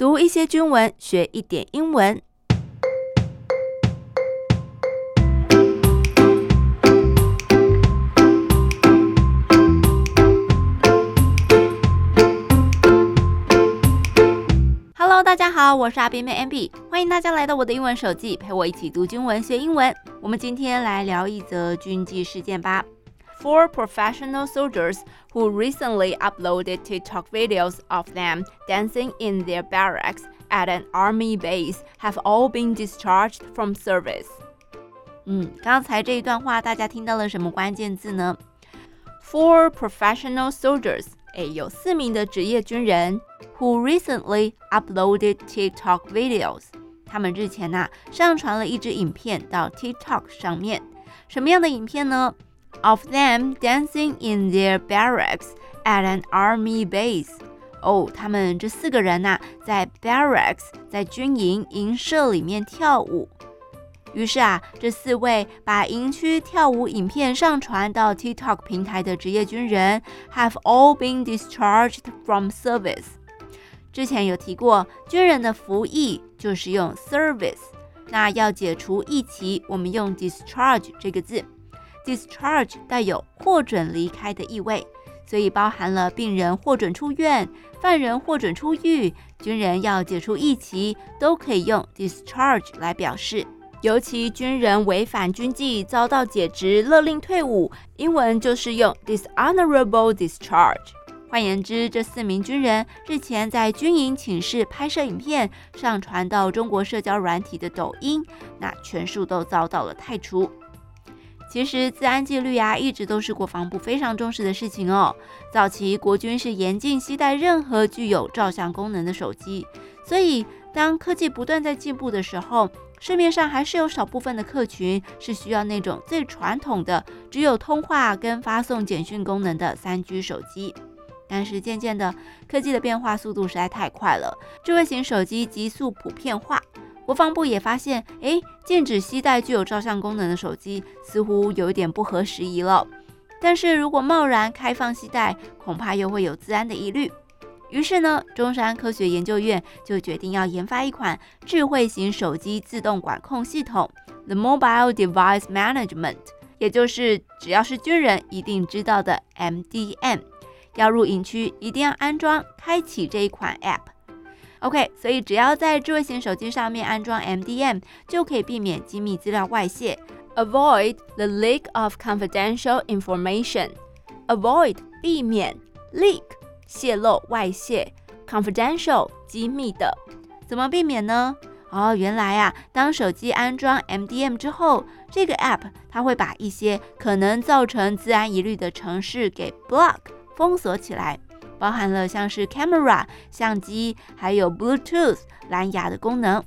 读一些军文，学一点英文。Hello，大家好，我是阿边妹 MB，欢迎大家来到我的英文手记，陪我一起读军文学英文。我们今天来聊一则军纪事件吧。Four professional soldiers who recently uploaded TikTok videos of them dancing in their barracks at an army base have all been discharged from service. 嗯，刚才这一段话大家听到了什么关键字呢？Four professional soldiers，诶，有四名的职业军人，who recently uploaded TikTok videos，他们日前呐、啊、上传了一支影片到 TikTok 上面，什么样的影片呢 ？Of them dancing in their barracks at an army base。哦，他们这四个人呐、在 barracks，在军营营舍里面跳舞。于是啊，这四位把营区跳舞影片上传到 TikTok 平台的职业军人，have all been discharged from service。之前有提过，军人的服役就是用 service，那要解除役期，我们用 discharge 这个字。Discharge 带有获准离开的意味，所以包含了病人获准出院、犯人获准出狱、军人要解除役期，都可以用 discharge 来表示。尤其军人违反军纪遭到解职、勒令退伍，英文就是用 dishonorable discharge。换言之，这四名军人日前在军营寝室拍摄影片，上传到中国社交软体的抖音，那全数都遭到了汰除。其实，自安纪律啊，一直都是国防部非常重视的事情哦。早期国军是严禁携带任何具有照相功能的手机，所以当科技不断在进步的时候，市面上还是有少部分的客群是需要那种最传统的，只有通话跟发送简讯功能的三 G 手机。但是渐渐的，科技的变化速度实在太快了，智慧型手机急速普遍化。国防部也发现，诶，禁止携带具有照相功能的手机，似乎有点不合时宜了。但是如果贸然开放携带，恐怕又会有自安的疑虑。于是呢，中山科学研究院就决定要研发一款智慧型手机自动管控系统，The Mobile Device Management，也就是只要是军人一定知道的 MDM。要入营区，一定要安装、开启这一款 App。OK，所以只要在智慧型手机上面安装 MDM，就可以避免机密资料外泄，avoid the leak of confidential information。avoid 避免 leak 泄露外泄，confidential 机密的，怎么避免呢？哦，原来啊，当手机安装 MDM 之后，这个 App 它会把一些可能造成自然疑虑的程式给 block 封锁起来。包含了像是 camera 相机，还有 Bluetooth 蓝牙的功能。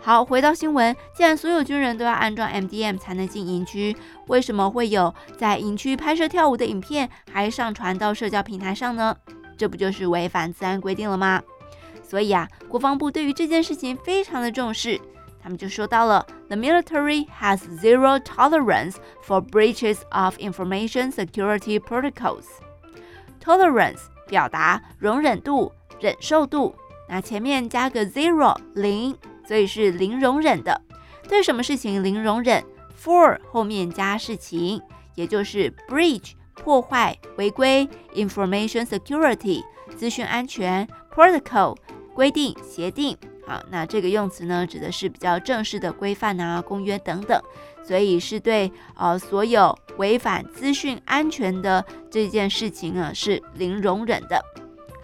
好，回到新闻，既然所有军人都要安装 MDM 才能进营区，为什么会有在营区拍摄跳舞的影片还上传到社交平台上呢？这不就是违反自安规定了吗？所以啊，国防部对于这件事情非常的重视，他们就说到了：The military has zero tolerance for breaches of information security protocols。Tolerance 表达容忍度、忍受度，那前面加个 zero 零，所以是零容忍的。对什么事情零容忍？For 后面加事情，也就是 breach 破坏、违规，information security 资讯安全，protocol 规定、协定。好，那这个用词呢，指的是比较正式的规范啊、公约等等，所以是对呃所有违反资讯安全的这件事情呢是零容忍的。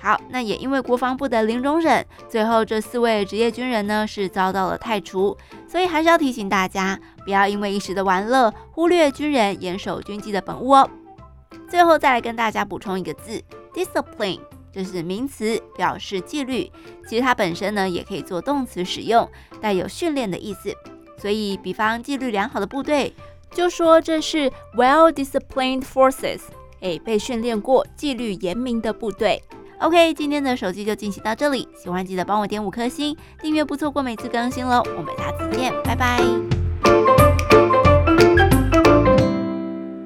好，那也因为国防部的零容忍，最后这四位职业军人呢是遭到了汰除，所以还是要提醒大家，不要因为一时的玩乐，忽略军人严守军纪的本务哦。最后再来跟大家补充一个字：discipline。这是名词，表示纪律。其实它本身呢，也可以做动词使用，带有训练的意思。所以，比方纪律良好的部队，就说这是 well-disciplined forces，诶，被训练过、纪律严明的部队。OK，今天的手机就进行到这里。喜欢记得帮我点五颗星，订阅不错过每次更新喽。我们下次见，拜拜。